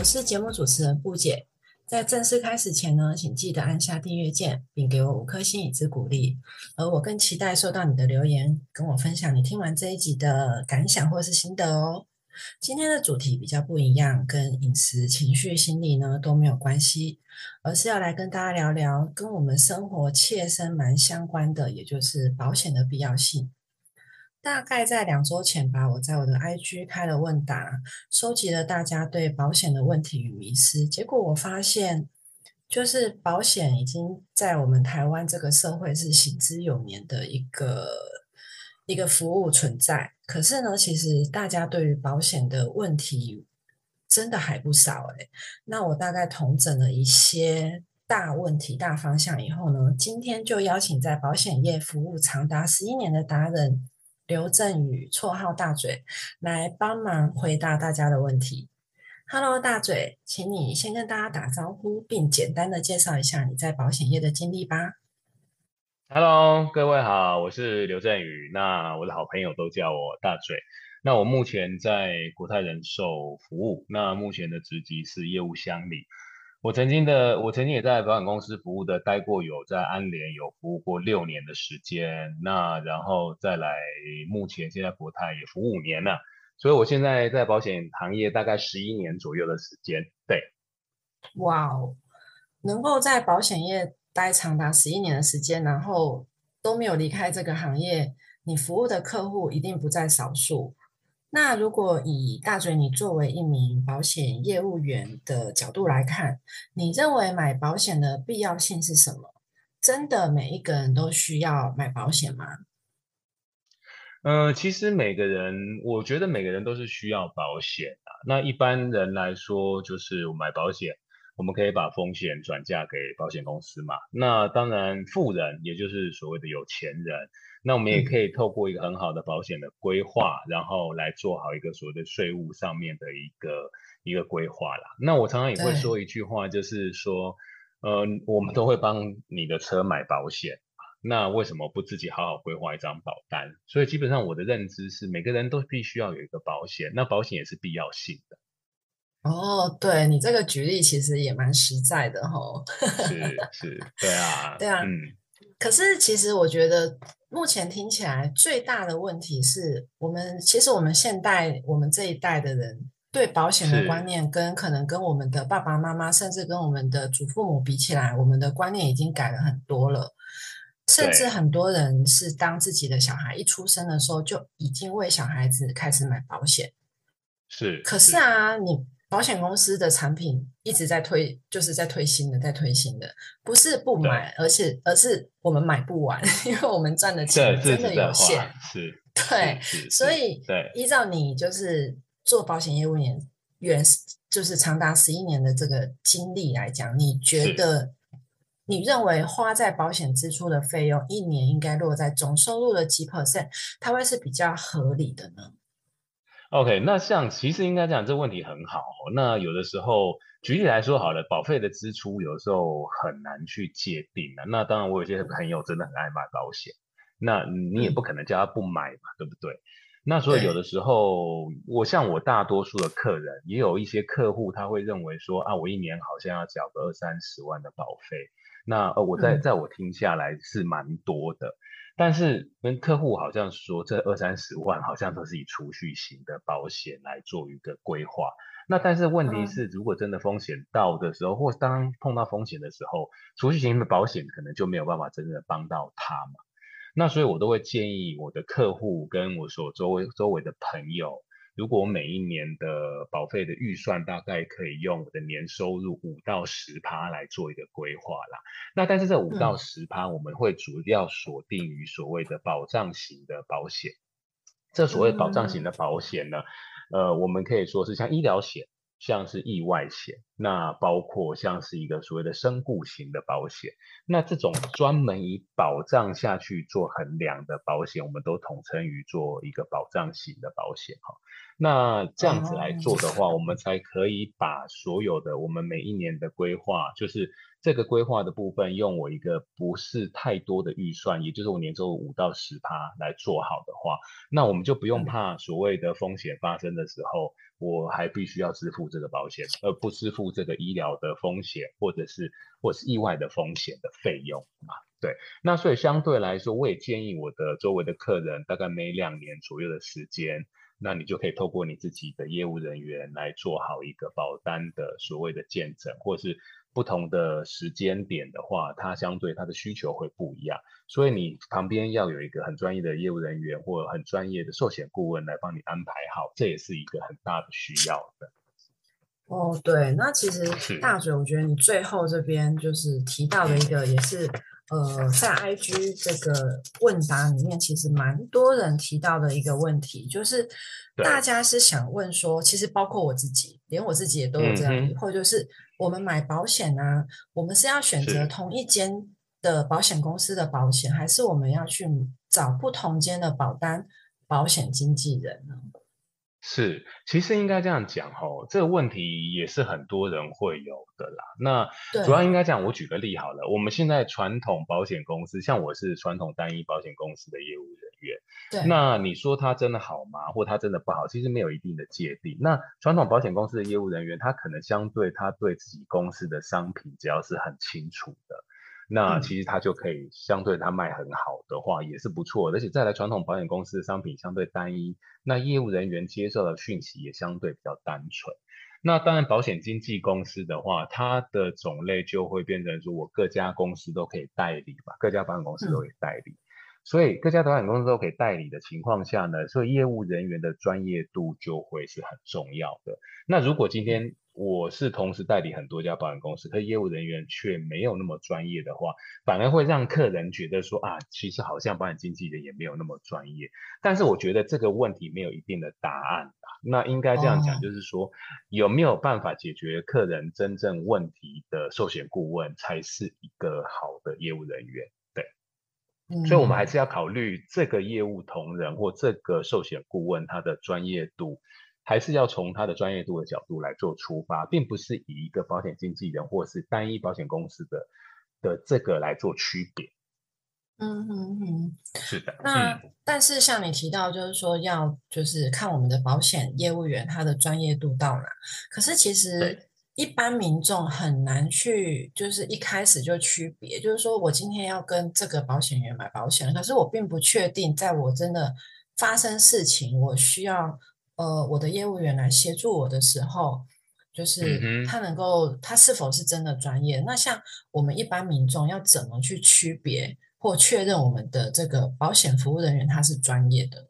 我是节目主持人布姐。在正式开始前呢，请记得按下订阅键，并给我五颗星以资鼓励。而我更期待收到你的留言，跟我分享你听完这一集的感想或是心得哦。今天的主题比较不一样，跟饮食、情绪、心理呢都没有关系，而是要来跟大家聊聊跟我们生活切身蛮相关的，也就是保险的必要性。大概在两周前吧，我在我的 IG 开了问答，收集了大家对保险的问题与迷思。结果我发现，就是保险已经在我们台湾这个社会是行之有年的一个一个服务存在。可是呢，其实大家对于保险的问题真的还不少诶。那我大概统整了一些大问题、大方向以后呢，今天就邀请在保险业服务长达十一年的达人。刘振宇，绰号大嘴，来帮忙回答大家的问题。Hello，大嘴，请你先跟大家打招呼，并简单的介绍一下你在保险业的经历吧。Hello，各位好，我是刘振宇，那我的好朋友都叫我大嘴。那我目前在国泰人寿服务，那目前的职级是业务乡里。我曾经的，我曾经也在保险公司服务的，待过有在安联有服务过六年的时间，那然后再来，目前现在国泰也服务五年了，所以我现在在保险行业大概十一年左右的时间。对，哇哦，能够在保险业待长达十一年的时间，然后都没有离开这个行业，你服务的客户一定不在少数。那如果以大嘴你作为一名保险业务员的角度来看，你认为买保险的必要性是什么？真的每一个人都需要买保险吗？呃，其实每个人，我觉得每个人都是需要保险的。那一般人来说，就是买保险，我们可以把风险转嫁给保险公司嘛。那当然，富人也就是所谓的有钱人。那我们也可以透过一个很好的保险的规划，然后来做好一个所谓的税务上面的一个一个规划啦。那我常常也会说一句话，就是说，呃，我们都会帮你的车买保险，那为什么不自己好好规划一张保单？所以基本上我的认知是，每个人都必须要有一个保险，那保险也是必要性的。哦，对你这个举例其实也蛮实在的哈。是是，对啊，对啊，嗯。可是其实我觉得。目前听起来最大的问题是我们，其实我们现代我们这一代的人对保险的观念，跟可能跟我们的爸爸妈妈，甚至跟我们的祖父母比起来，我们的观念已经改了很多了。甚至很多人是当自己的小孩一出生的时候，就已经为小孩子开始买保险。是，可是啊，你。保险公司的产品一直在推，就是在推新的，在推新的，不是不买，而是而是我们买不完，因为我们赚的钱真的有限。是，对，所以对，依照你就是做保险业务员，原就是长达十一年的这个经历来讲，你觉得你认为花在保险支出的费用一年应该落在总收入的几 percent，它会是比较合理的呢？OK，那像其实应该讲这问题很好。那有的时候举例来说好了，保费的支出有的时候很难去界定的。那当然，我有些朋友真的很爱买保险，那你也不可能叫他不买嘛，对不对？那所以有的时候，我像我大多数的客人，也有一些客户他会认为说啊，我一年好像要缴个二三十万的保费，那呃，我在在我听下来是蛮多的。但是跟客户好像说，这二三十万好像都是以储蓄型的保险来做一个规划。那但是问题是，如果真的风险到的时候，或当碰到风险的时候，储蓄型的保险可能就没有办法真正的帮到他嘛。那所以我都会建议我的客户跟我所周围周围的朋友。如果我每一年的保费的预算大概可以用我的年收入五到十趴来做一个规划啦，那但是这五到十趴我们会主要锁定于所谓的保障型的保险。这所谓保障型的保险呢，呃，我们可以说是像医疗险。像是意外险，那包括像是一个所谓的身故型的保险，那这种专门以保障下去做衡量的保险，我们都统称于做一个保障型的保险哈。那这样子来做的话，我们才可以把所有的我们每一年的规划，就是这个规划的部分，用我一个不是太多的预算，也就是我年收入五到十趴来做好的话，那我们就不用怕所谓的风险发生的时候，我还必须要支付这个保险，而不支付这个医疗的风险或者是或是意外的风险的费用嘛。对，那所以相对来说，我也建议我的周围的客人，大概每两年左右的时间。那你就可以透过你自己的业务人员来做好一个保单的所谓的见证，或是不同的时间点的话，它相对它的需求会不一样，所以你旁边要有一个很专业的业务人员或很专业的寿险顾问来帮你安排好，这也是一个很大的需要的。哦，对，那其实大嘴，我觉得你最后这边就是提到的一个也是。呃，在 IG 这个问答里面，其实蛮多人提到的一个问题，就是大家是想问说，其实包括我自己，连我自己也都有这样疑惑，就是我们买保险啊，我们是要选择同一间的保险公司的保险，还是我们要去找不同间的保单保险经纪人呢？是，其实应该这样讲吼，这个问题也是很多人会有的啦。那主要应该讲，我举个例好了。我们现在传统保险公司，像我是传统单一保险公司的业务人员，对。那你说他真的好吗？或他真的不好？其实没有一定的界定。那传统保险公司的业务人员，他可能相对他对自己公司的商品，只要是很清楚的。那其实他就可以相对他卖很好的话也是不错，而且再来传统保险公司的商品相对单一，那业务人员接受的讯息也相对比较单纯。那当然保险经纪公司的话，它的种类就会变成说我各家公司都可以代理吧，各家保险公司都可以代理。所以各家保险公司都可以代理的情况下呢，所以业务人员的专业度就会是很重要的。那如果今天我是同时代理很多家保险公司，可业务人员却没有那么专业的话，反而会让客人觉得说啊，其实好像保险经纪人也没有那么专业。但是我觉得这个问题没有一定的答案啊。那应该这样讲，就是说有没有办法解决客人真正问题的寿险顾问，才是一个好的业务人员。对，所以我们还是要考虑这个业务同仁或这个寿险顾问他的专业度。还是要从他的专业度的角度来做出发，并不是以一个保险经纪人或是单一保险公司的的这个来做区别。嗯嗯嗯，是的。那但是像你提到，就是说要就是看我们的保险业务员他的专业度到哪。可是其实一般民众很难去，就是一开始就区别。就是说我今天要跟这个保险员买保险，可是我并不确定，在我真的发生事情，我需要。呃，我的业务员来协助我的时候，就是他能够，他是否是真的专业？那像我们一般民众要怎么去区别或确认我们的这个保险服务人员他是专业的呢？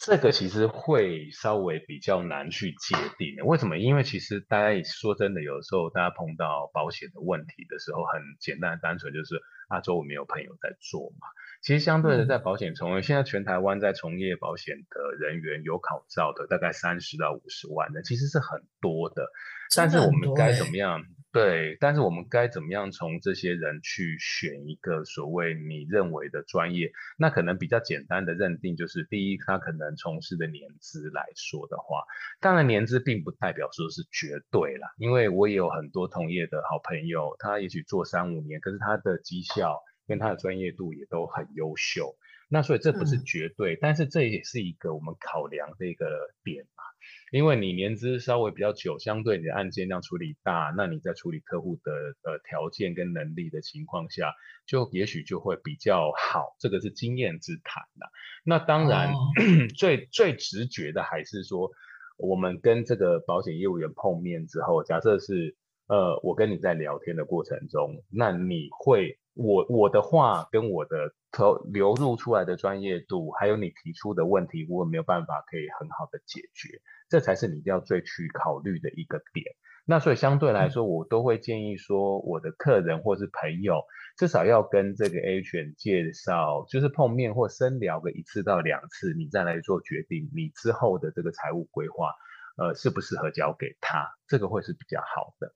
这个其实会稍微比较难去界定的。为什么？因为其实大家说真的，有的时候大家碰到保险的问题的时候，很简单单纯就是啊，周围没有朋友在做嘛。其实相对的，在保险从业，现在全台湾在从业保险的人员有考照的，大概三十到五十万的，其实是很多的。但是我们该怎么样？对，但是我们该怎么样从这些人去选一个所谓你认为的专业？那可能比较简单的认定就是，第一，他可能从事的年资来说的话，当然年资并不代表说是绝对啦，因为我也有很多同业的好朋友，他也许做三五年，可是他的绩效。跟他的专业度也都很优秀，那所以这不是绝对，但是这也是一个我们考量的一个点嘛。因为你年资稍微比较久，相对你的案件量处理大，那你在处理客户的呃条件跟能力的情况下，就也许就会比较好。这个是经验之谈啦。那当然，最最直觉的还是说，我们跟这个保险业务员碰面之后，假设是呃我跟你在聊天的过程中，那你会。我我的话跟我的投流入出来的专业度，还有你提出的问题，我没有办法可以很好的解决，这才是你一定要最去考虑的一个点。那所以相对来说，我都会建议说，我的客人或是朋友，至少要跟这个 agent 介绍，就是碰面或深聊个一次到两次，你再来做决定，你之后的这个财务规划，呃，适不适合交给他，这个会是比较好的。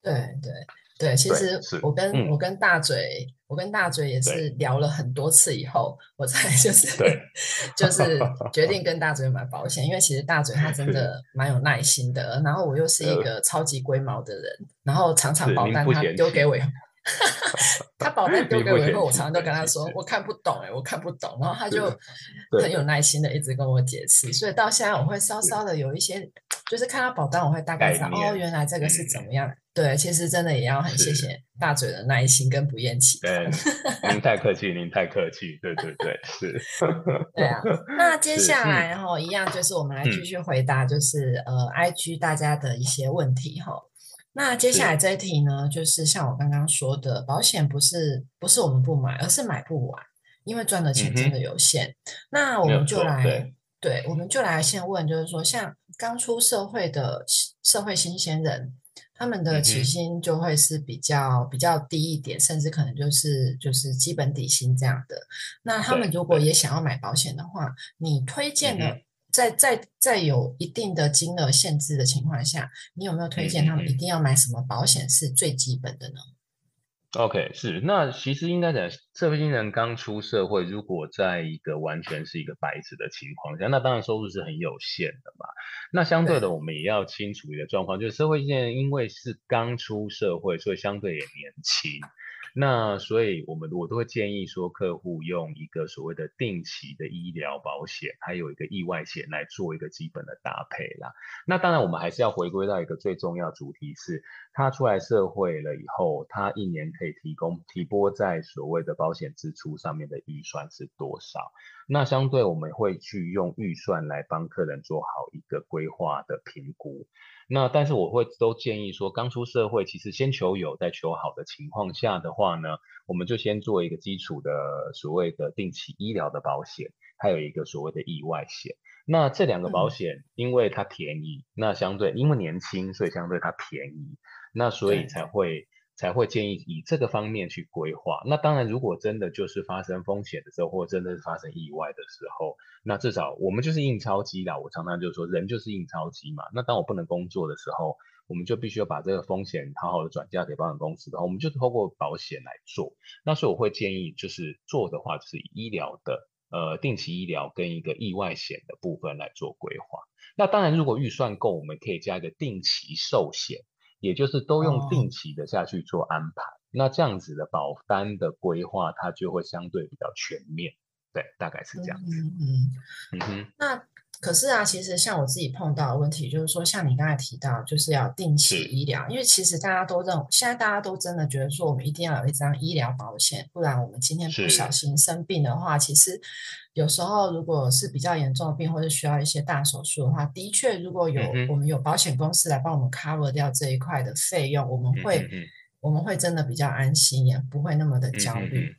对对，对，其实我跟嗯。我跟大嘴，我跟大嘴也是。聊了很多次以后，我才就是对就是。决定跟大嘴买保险，因为其实大嘴他真 的蛮有耐心的，然后我又是一个超级龟毛的人，然后常常保单他丢给我他保单丢给我以后，我常常都跟他，说我看不懂哎、我看不懂，然后他就很。有耐心的一直跟我解释，所以到现在我会稍稍的有一些，就是看到保单我会大概知道哦，原来这个是嗯怎么样。对，其实真的也要很谢是。谢大嘴的耐心跟不厌其对烦。，您太客气，您太客气，对对对，是。对啊，那 接是下嗯。来哈、一样就是我们来继续回答，就是、呃，IG 大家的一些问题哈、那接下来这一题呢，就是像我刚刚说的，保险不是不是我们不买，而是买不完，因为赚的钱真的有限。那我们就来对。对，我们就来先问，就是说，像刚出社会的社会新鲜人，他们的起薪就会是比较比较低一点，甚至可能就是就是基本底薪这样的。那他们如果也想要买保险的话，你推荐的嗯在在在有一定的金额限制的情况下，你有没有推荐他们一定要买什么保险是最基本的呢？OK，是，那其实应该讲，社会新人刚出社会，如果在一个完全是一个白纸的情况下，那当然收入是很有限的嘛。那相对的，我们也要清楚一个状况，就是社会新人因为是刚出社会，所以相对也年轻。那所以我们我都会建议说，客户用一个所谓的定期的医疗保险，还有一个意外险来做一个基本的搭配啦。那当然，我们还是要回归到一个最重要主题是，他出来社会了以后，他一年可以提供提拨在所谓的保险支出上面的预算是多少？那相对我们会去用预算来帮客人做好一个规划的评估。那但是我会都建议说，刚出社会，其实先求有再求好的情况下的话呢，我们就先做一个基础的所谓的定期医疗的保险，还有一个所谓的意外险。那这两个保嗯。险，因为它便宜，那相对因为年轻，所以相对它便宜，那所以才会才会建议以这个方面去规划。那当然，如果真的就是发生风险的时候，或者真的是发生意外的时候，那至少我们就是印钞机啦。我常常就说，人就是印钞机嘛。那当我不能工作的时候，我们就必须要把这个风险好好的转嫁给保险公司的话，我们就透过保险来做。那所以我会建议，就是做的话，就是医疗的呃定期医疗跟一个意外险的部分来做规划。那当然，如果预算够，我们可以加一个定期寿险，也就是都哦用定期的下去做安排。那这样子的保单的规划，它就会相对比较全面。对，大概是这样。嗯嗯。嗯哼，那可是啊，其实像我自己碰到的问题，就是说，像你刚才提到，就是要定期是。医疗，因为其实大家都认为，现在大家都真的觉得说，我们一定要有一张医疗保险，不然我们今天不小心生病的话，其实有时候如果是比较严重的病，或者需要一些大手术的话，的确如果有、嗯我们有保险公司来帮我们 cover 掉这一块的费用，我们会、我们会真的比较安心，也不会那么的焦虑。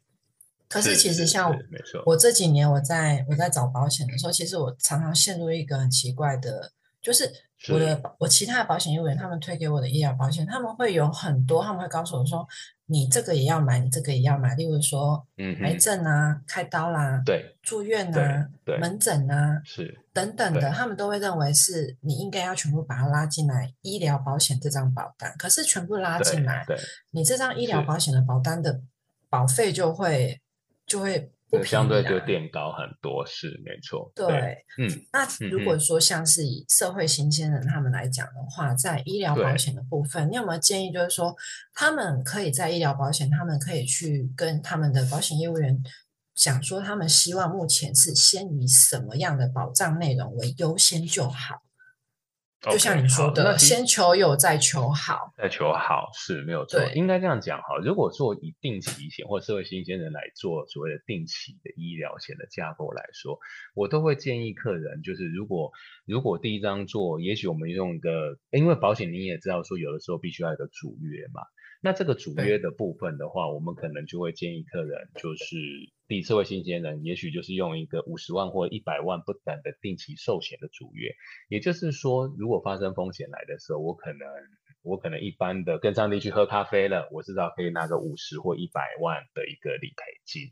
可是其实像我没错，我这几年我在我在找保险的时候，其实我常常陷入一个很奇怪的，就是我的我其他的保险业务员他们推给我的医疗保险，他们会有很多，他们会告诉我说，你这个也要买，你这个也要买，例如说嗯癌，症啊、开刀啦、对，住院对啊、对门诊啊是，等等的，他们都会认为是你应该要全部把它拉进来医疗保险这张保单，可是全部拉进来，对，你这张医疗保险的保单的保费就会就会不相对就垫高很多，是没错。对，嗯，那嗯如果说像是以社会新鲜人他们来讲的话，在医疗保险的部分，你有没有建议，就是说他们可以在医疗保险，他们可以去跟他们的保险业务员讲说，他们希望目前是先以什么样的保障内容为优先就好，就像你说的，先求有再求好。再求好是没有错对，应该这样讲哈。如果做以定期险或社会新鲜人来做所谓的定期的医疗险的架构来说，我都会建议客人，就是如果如果第一张做，也许我们用一个，因为保险你也知道说，有的时候必须要有一个主约嘛。那这个主约的部分的话，我们可能就会建议客人，就是第社会新鲜人，也许就是用一个五十万或一百万不等的定期寿险的主约。也就是说，如果发生风险来的时候，我可能我可能一般的跟上帝去喝咖啡了，我至少可以拿个五十或一百万的一个理赔金。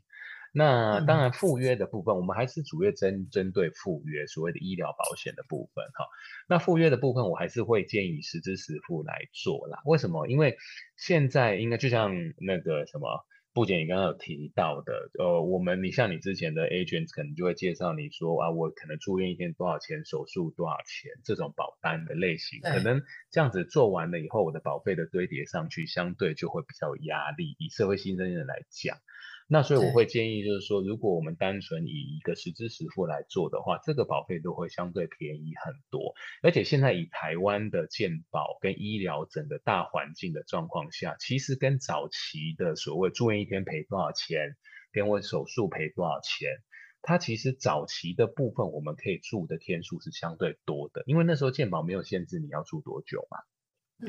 那当然赴约的部分，我们还是主要针针对附约所谓的医疗保险的部分哈。那赴约的部分，我还是会建议实支实付来做啦。为什么？因为现在应该就像那个什么。不仅你刚刚有提到的，呃，我们你像你之前的 agent 可能就会介绍你说啊，我可能住院一天多少钱，手术多少钱这种保单的类型，可能这样子做完了以后，我的保费的堆叠上去，相对就会比较有压力。以社会新生人来讲。那所以我会建议，就是说，如果我们单纯以一个实支实付来做的话，这个保费都会相对便宜很多。而且现在以台湾的健保跟医疗整个大环境的状况下，其实跟早期的所谓住院一天赔多少钱，跟我手术赔多少钱，它其实早期的部分我们可以住的天数是相对多的，因为那时候健保没有限制你要住多久嘛。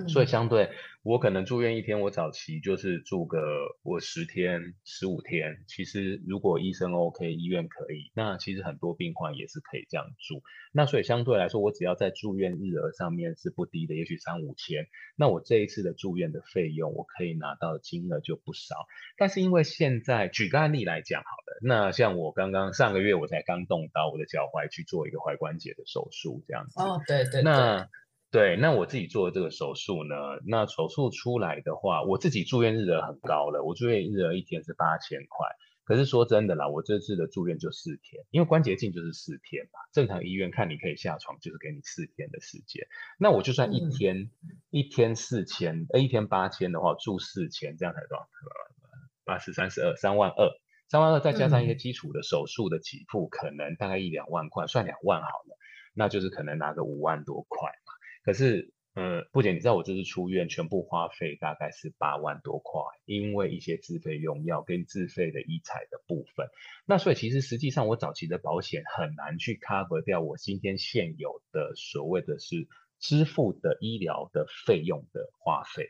所以相对，我可能住院一天，我早期就是住个我十天、十五天。其实如果医生 OK，医院可以，那其实很多病患也是可以这样住。那所以相对来说，我只要在住院日额上面是不低的，也许三五千，那我这一次的住院的费用，我可以拿到的金额就不少。但是因为现在举个案例来讲好了，那像我刚刚上个月我才刚动刀我的脚踝去做一个踝关节的手术，这样子。哦，对对。那对，那我自己做的这个手术呢，那手术出来的话，我自己住院日额很高了，我住院日额一天是八千块。可是说真的啦，我这次的住院就四天，因为关节镜就是四天嘛。正常医院看你可以下床，就是给你四天的时间。那我就算一天一天四千，呃，一天八千的话，住四千，这样才多少？八十三十二，三万二，三万二再加上一些基础的手术的起付，可能大概一两万块，算两万好了，那就是可能拿个五万多块。可是，呃，不仅你知道我这次出院全部花费大概是八万多块，因为一些自费用药跟自费的医材的部分。那所以其实实际上我早期的保险很难去 cover 掉我今天现有的所谓的是支付的医疗的费用的花费。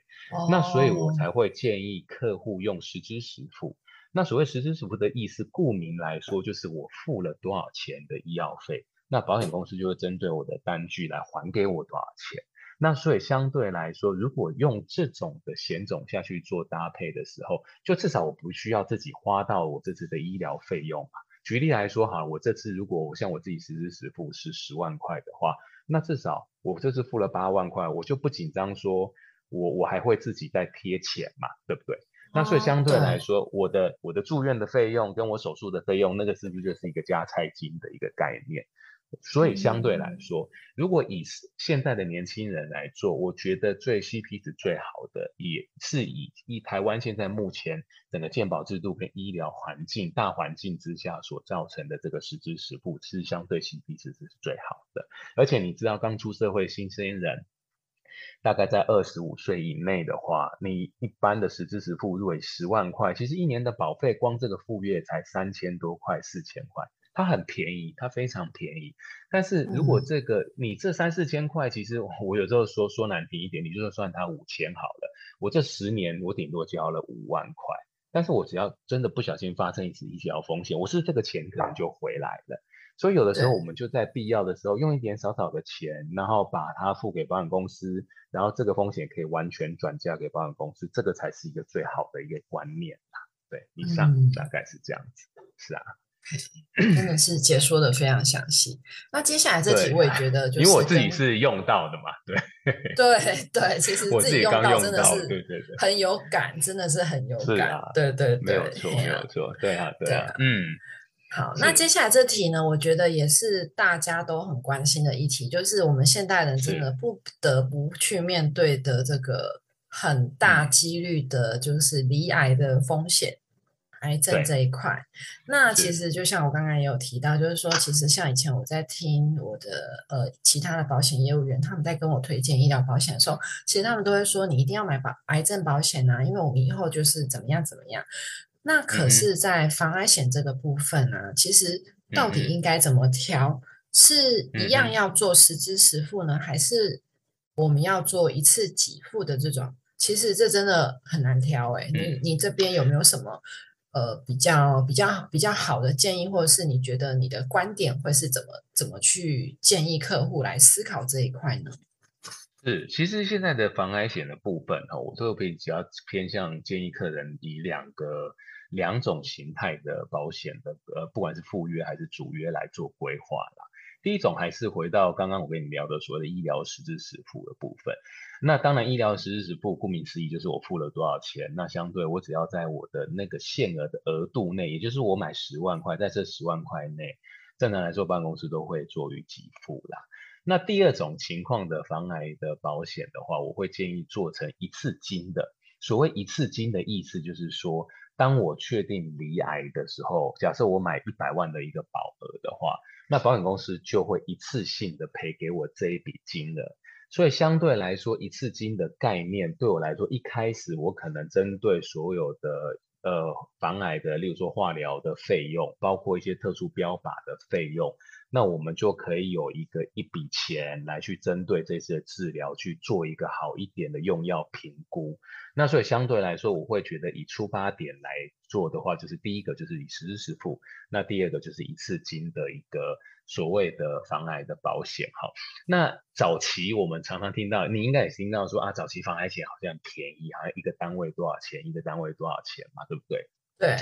那所以我才会建议客户用实支实付。那所谓实支实付的意思，顾名来说就是我付了多少钱的医药费。那保险公司就会针对我的单据来还给我多少钱。那所以相对来说，如果用这种的险种下去做搭配的时候，就至少我不需要自己花到我这次的医疗费用嘛。举例来说哈，我这次如果我像我自己实支实付是十万块的话，那至少我这次付了八万块，我就不紧张说我我还会自己再贴钱嘛，对不对？那所以相对来说，我的我的住院的费用跟我手术的费用，那个是不是就是一个加菜金的一个概念？所以相对来说，如果以现在的年轻人来做，我觉得最 CP 值最好的，也是以以台湾现在目前整个健保制度跟医疗环境大环境之下所造成的这个实质实付，是相对 CP 值是最好的。而且你知道，刚出社会新生人，大概在二十五岁以内的话，你一般的实质实付如果十万块，其实一年的保费光这个付月才三千多块，四千块。它很便宜，它非常便宜。但是如果这个你这三四千块，其实我有时候说说难听一点，你就算它五千好了，我这十年我顶多交了五万块。但是我只要真的不小心发生一次医疗风险，我是这个钱可能就回来了。所以有的时候我们就在必要的时候用一点少少的钱，然后把它付给保险公司，然后这个风险可以完全转嫁给保险公司，这个才是一个最好的一个观念啦。对，以上大概是这样子，是啊。真的是解说的非常详细。那接下来这题我也觉得，因为我自己是用到的嘛，对对对，其实自己用到真的是对对对，很有感，真的是很有感，对对对，没有错没有错，对啊对啊，嗯。好，那接下来这题呢，我觉得也是大家都很关心的议题，就是我们现代人真的不得不去面对的这个很大几率的，就是离癌的风险。癌症这一块，那其实就像我刚刚也有提到，就是说，其实像以前我在听我的呃其他的保险业务员，他们在跟我推荐医疗保险的时候，其实他们都会说，你一定要买保癌症保险啊，因为我们以后就是怎么样怎么样。那可是，在防癌险这个部分呢，其实到底应该怎么挑？是一样要做实支实付呢，还是我们要做一次给付的这种？其实这真的很难挑哎，你你这边有没有什么？呃，比较比较比较好的建议，或者是你觉得你的观点会是怎么怎么去建议客户来思考这一块呢？是，其实现在的防癌险的部分哈，我都比较偏向建议客人以两个两种形态的保险的，呃，不管是附约还是主约来做规划啦。第一种还是回到刚刚我跟你聊的所谓的医疗实质实付的部分。那当然，医疗实质实付顾名思义就是我付了多少钱，那相对我只要在我的那个限额的额度内，也就是我买十万块，在这十万块内，正常来说，办公室都会做予给付啦。那第二种情况的防癌的保险的话，我会建议做成一次金的。所谓一次金的意思就是说，当我确定离癌的时候，假设我买一百万的一个保额的话。那保险公司就会一次性的赔给我这一笔金额，所以相对来说，一次金的概念对我来说，一开始我可能针对所有的呃防癌的，例如说化疗的费用，包括一些特殊标法的费用。那我们就可以有一个一笔钱来去针对这次的治疗去做一个好一点的用药评估。那所以相对来说，我会觉得以出发点来做的话，就是第一个就是以实支实付，那第二个就是一次金的一个所谓的防癌的保险。哈，那早期我们常常听到，你应该也听到说啊，早期防癌险好像便宜，好像一个单位多少钱，一个单位多少钱嘛，对不对？对。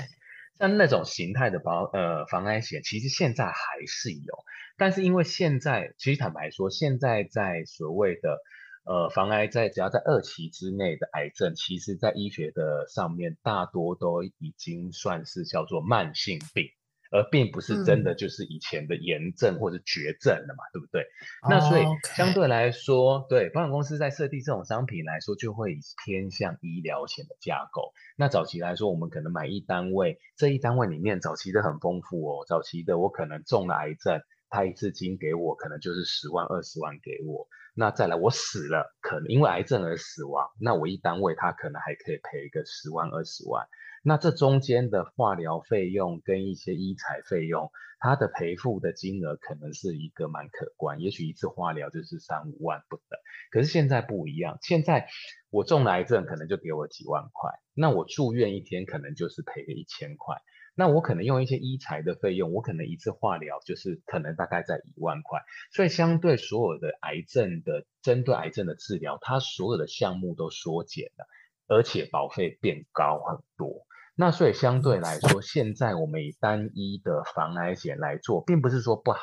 像那种形态的保呃防癌险，其实现在还是有，但是因为现在其实坦白说，现在在所谓的呃防癌在只要在二期之内的癌症，其实在医学的上面大多都已经算是叫做慢性病。而并不是真的就是以前的炎症或者绝症了嘛，对不对？那所以相对来说，对保险公司在设计这种商品来说，就会偏向医疗险的架构。那早期来说，我们可能买一单位，这一单位里面早期的很丰富哦。早期的我可能中了癌症，他一次金给我可能就是十万二十万给我。那再来我死了，可能因为癌症而死亡，那我一单位他可能还可以赔个十万二十万。那这中间的化疗费用跟一些医材费用，它的赔付的金额可能是一个蛮可观，也许一次化疗就是三五万不等。可是现在不一样，现在我中了癌症可能就给我几万块，那我住院一天可能就是赔个一千块，那我可能用一些医材的费用，我可能一次化疗就是可能大概在一万块，所以相对所有的癌症的针对癌症的治疗，它所有的项目都缩减了，而且保费变高很多。那所以相对来说，现在我们以单一的防癌险来做，并不是说不好，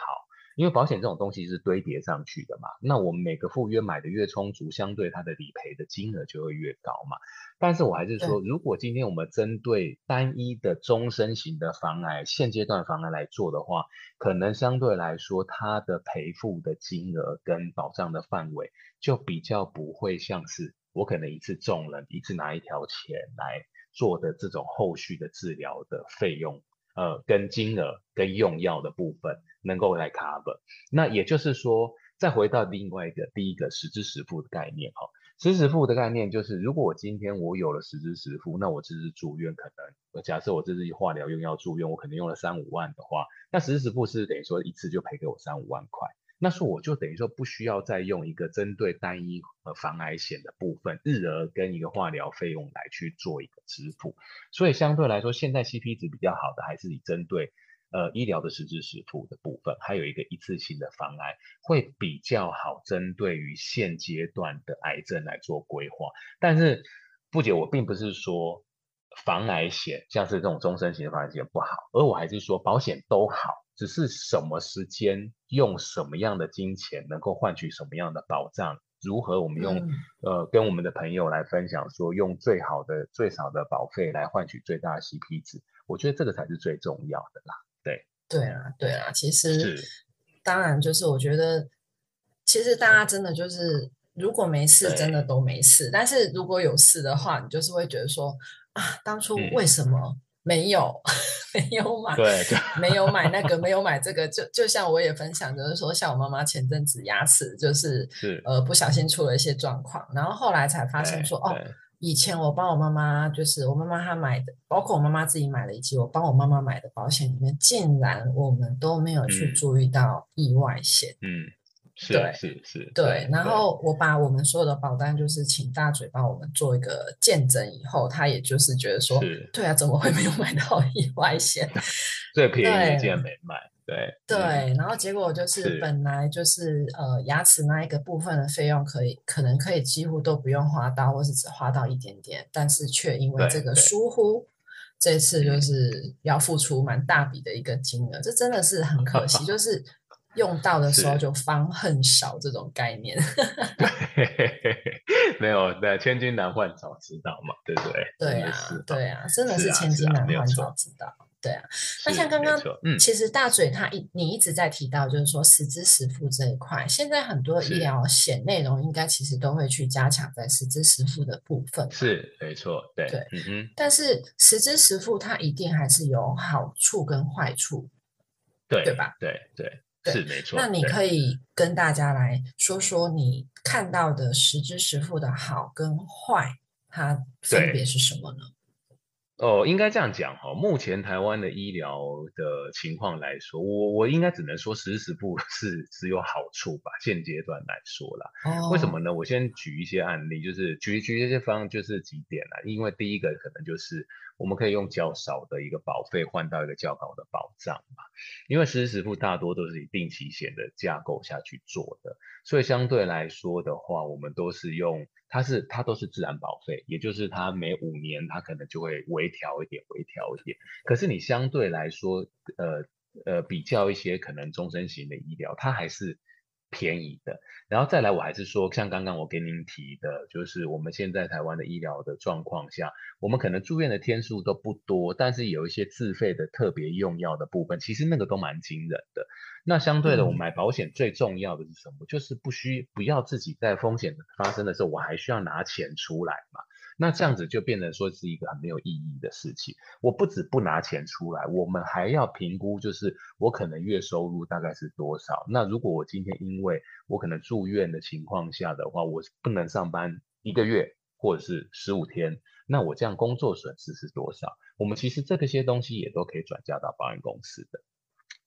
因为保险这种东西是堆叠上去的嘛。那我们每个赴约买的越充足，相对它的理赔的金额就会越高嘛。但是我还是说，如果今天我们针对单一的终身型的防癌，现阶段防癌来做的话，可能相对来说，它的赔付的金额跟保障的范围，就比较不会像是我可能一次中了，一次拿一条钱来。做的这种后续的治疗的费用，呃，跟金额跟用药的部分能够来 cover。那也就是说，再回到另外一个第一个实支实付的概念哈，实支实付的概念就是，如果我今天我有了实支实付，那我这次住院可能，假设我这次化疗用药住院，我可能用了三五万的话，那实支实付是等于说一次就赔给我三五万块。那是我就等于说不需要再用一个针对单一呃防癌险的部分日额跟一个化疗费用来去做一个支付，所以相对来说，现在 CP 值比较好的还是以针对呃医疗的实质实付的部分，还有一个一次性的防癌会比较好，针对于现阶段的癌症来做规划。但是不姐，我并不是说防癌险像是这种终身型的防癌险不好，而我还是说保险都好。只是什么时间用什么样的金钱能够换取什么样的保障？如何我们用呃跟我们的朋友来分享，说用最好的最少的保费来换取最大的 CP 值？我觉得这个才是最重要的啦。对，对啊，对啊，其实当然就是我觉得，其实大家真的就是如果没事，真的都没事；但是如果有事的话，你就是会觉得说啊，当初为什么？没有，没有买，对，没有买那个，没有买这个，就就像我也分享，就是说，像我妈妈前阵子牙齿就是是。呃不小心出了一些状况，然后后来才发现说，哦，以前我帮我妈妈，就是我妈妈她买的，包括我妈妈自己买的，以及我帮我妈妈买的保险里面，竟然我们都没有去注意到意外险，嗯。对，是是，对。然后我把我们所有的保单，就是请大嘴帮我们做一个见证，以后他也就是觉得说，对啊，怎么会没有买到意外险？最便宜竟然没买。对对，嗯然后结果就是是本来就是呃牙齿那一个部分的费用可以可能可以几乎都不用花到，或是只花到一点点，但是却因为对这个疏忽，这次就嗯是要付出蛮大笔的一个金额，这真的是很可惜，就是用到的时候就方恨少这种概念。没有，对，千金难换早知道嘛，对不对？对啊对啊，真的是千金难换早知道。对啊，那像刚刚，嗯，其实大嘴他一你一直在提到，就是说实支实付这一块，现在很多医是疗险内容应该其实都会去加强在实支实付的部分。是没错，对，对嗯哼，但是实支实付它一定还是有好处跟坏处。对，对吧？对对，对是没错。那你可以跟大家来说说你看到的实支实付的好跟坏，它分对别是什么呢？哦，应该这样讲哈、目前台湾的医疗的情况来说，我我应该只能说实时部 是只有好处吧，现阶段来说啦。哦，为什么呢？我先举一些案例，就是举举一些方，就是几点啦。因为第一个可能就是我们可以用较少的一个保费换到一个较高的保障嘛。因为实时付大多都是以定期险的架构下去做的，所以相对来说的话，我们都是用它是它都是自然保费，也就是它每五年它可能就会微调一点，微调一点。可是你相对来说，呃呃，比较一些可能终身型的医疗，它还是便宜的。然后再来，我还是说，像刚刚我给您提的，就是我们现在台湾的医疗的状况下，我们可能住院的天数都不多，但是有一些自费的特别用药的部分，其实那个都蛮惊人的。那相对的，我嗯买保险最重要的是什么？就是不需不要自己在风险发生的时候，我还需要拿钱出来嘛。那这样子就变成说是一个很没有意义的事情。我不止不拿钱出来，我们还要评估，就是我可能月收入大概是多少。那如果我今天因为我可能住院的情况下的话，我不能上班一个月或者是十五天，那我这样工作损失是多少？我们其实这个些东西也都可以转嫁到保险公司的。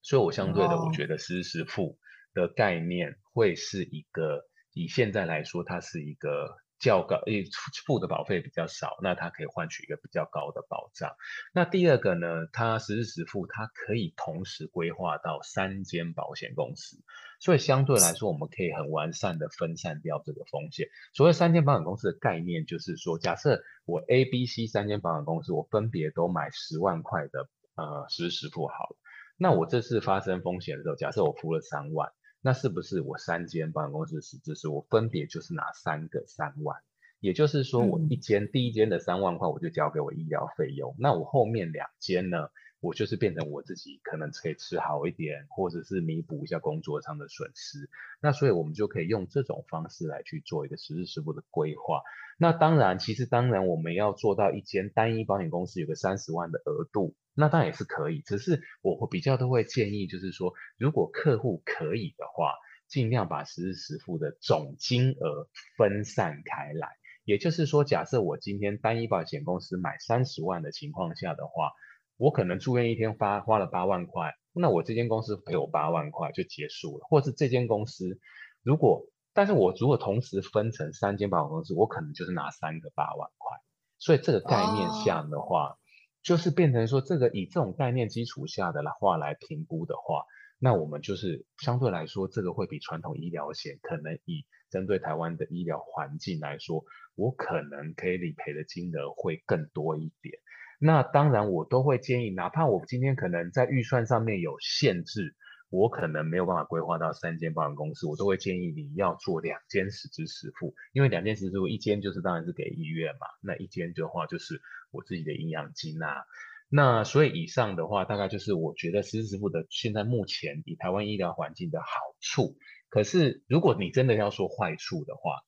所以我相对的，哦我觉得实时付的概念会是一个，以现在来说，它是一个较高，因为付的保费比较少，那它可以换取一个比较高的保障。那第二个呢，它实时实付，它可以同时规划到三间保险公司，所以相对来说，我们可以很完善的分散掉这个风险。所谓三间保险公司的概念，就是说，假设我 A、B、C 三间保险公司，我分别都买十万块的呃实时付好了。那我这次发生风险的时候，假设我付了三万，那是不是我三间保险公室实质是我分别就是拿三个三万？也就是说，我一嗯间、第一间的三万块我就交给我医疗费用，那我后面两间呢，我就是变成我自己可能可以吃好一点，或者是弥补一下工作上的损失。那所以我们就可以用这种方式来去做一个实时实付的规划。那当然，其实当然我们要做到一间单一保险公司有个三十万的额度，那当然也是可以。只是我会比较都会建议，就是说，如果客户可以的话，尽量把实时实付的总金额分散开来。也就是说，假设我今天单一保险公司买三十万的情况下的话，我可能住院一天花花了八万块，那我这间公司赔我八万块就结束了，或是这间公司如果，但是我如果同时分成三间保险公司，我可能就是拿三个八万块，所以这个概念下的话，就是变成说这个以这种概念基础下的话来评估的话，那我们就是相对来说，这个会比传统医疗险可能以针对台湾的医疗环境来说，我可能可以理赔的金额会更多一点。那当然，我都会建议，哪怕我今天可能在预算上面有限制，我可能没有办法规划到三间保险公司，我都会建议你要做两间实支实付，因为两间实支付，一间就是当然是给医院嘛，那一间的话就是我自己的营养金啊。那所以以上的话，大概就是我觉得实支付的现在目前以台湾医疗环境的好处。可是如果你真的要说坏处的话，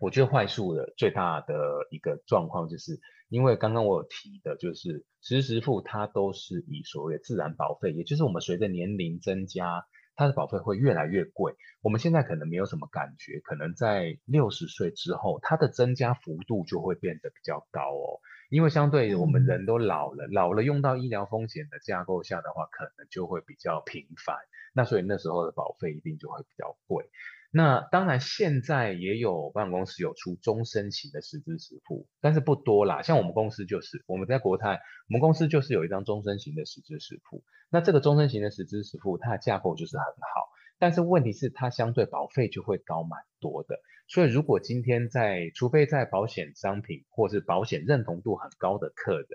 我觉得坏处的最大的一个状况，就是因为刚刚我有提的，就是实时付它都是以所谓的自然保费，也就是我们随着年龄增加，它的保费会越来越贵。我们现在可能没有什么感觉，可能在六十岁之后，它的增加幅度就会变得比较高哦。因为相对我们人都老了，老了用到医疗风险的架构下的话，可能就会比较频繁。那所以那时候的保费一定就会比较贵。那当然，现在也有保险公司有出终身型的实支实付，但是不多啦。像我们公司就是，我们在国泰，我们公司就是有一张终身型的实支实付。那这个终身型的实支实付，它的架构就是很好，但是问题是它相对保费就会高蛮多的。所以如果今天在，除非在保险商品或是保险认同度很高的客人。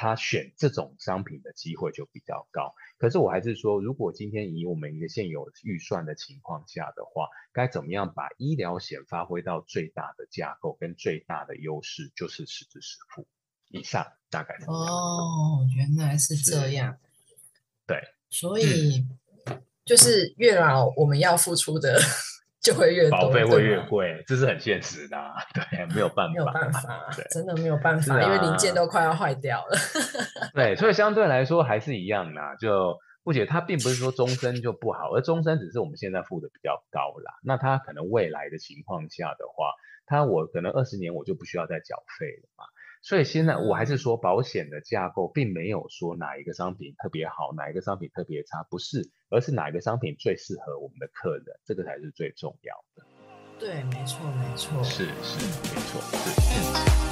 他选这种商品的机会就比较高，可是我还是说，如果今天以我们一个现有预算的情况下的话，该怎么样把医疗险发挥到最大的架构跟最大的优势，就是实支实付。以上，大概是哦，原来是这样，对，所以就是月老我们要付出的。就会越保费会越贵，这是很现实的，对，没有办法，没有办法，真的没有办法，因为零件都快要坏掉了。对，所以相对来说还是一样啦，就不解它并不是说终身就不好，而终身只是我们现在付的比较高啦。那它可能未来的情况下的话，它我可能二十年我就不需要再缴费了嘛。所以现在我还是说，保险的架构并没有说哪一个商品特别好，哪一个商品特别差，不是，而是哪一个商品最适合我们的客人，这个才是最重要的。对，没错，没错，是是，没错，是。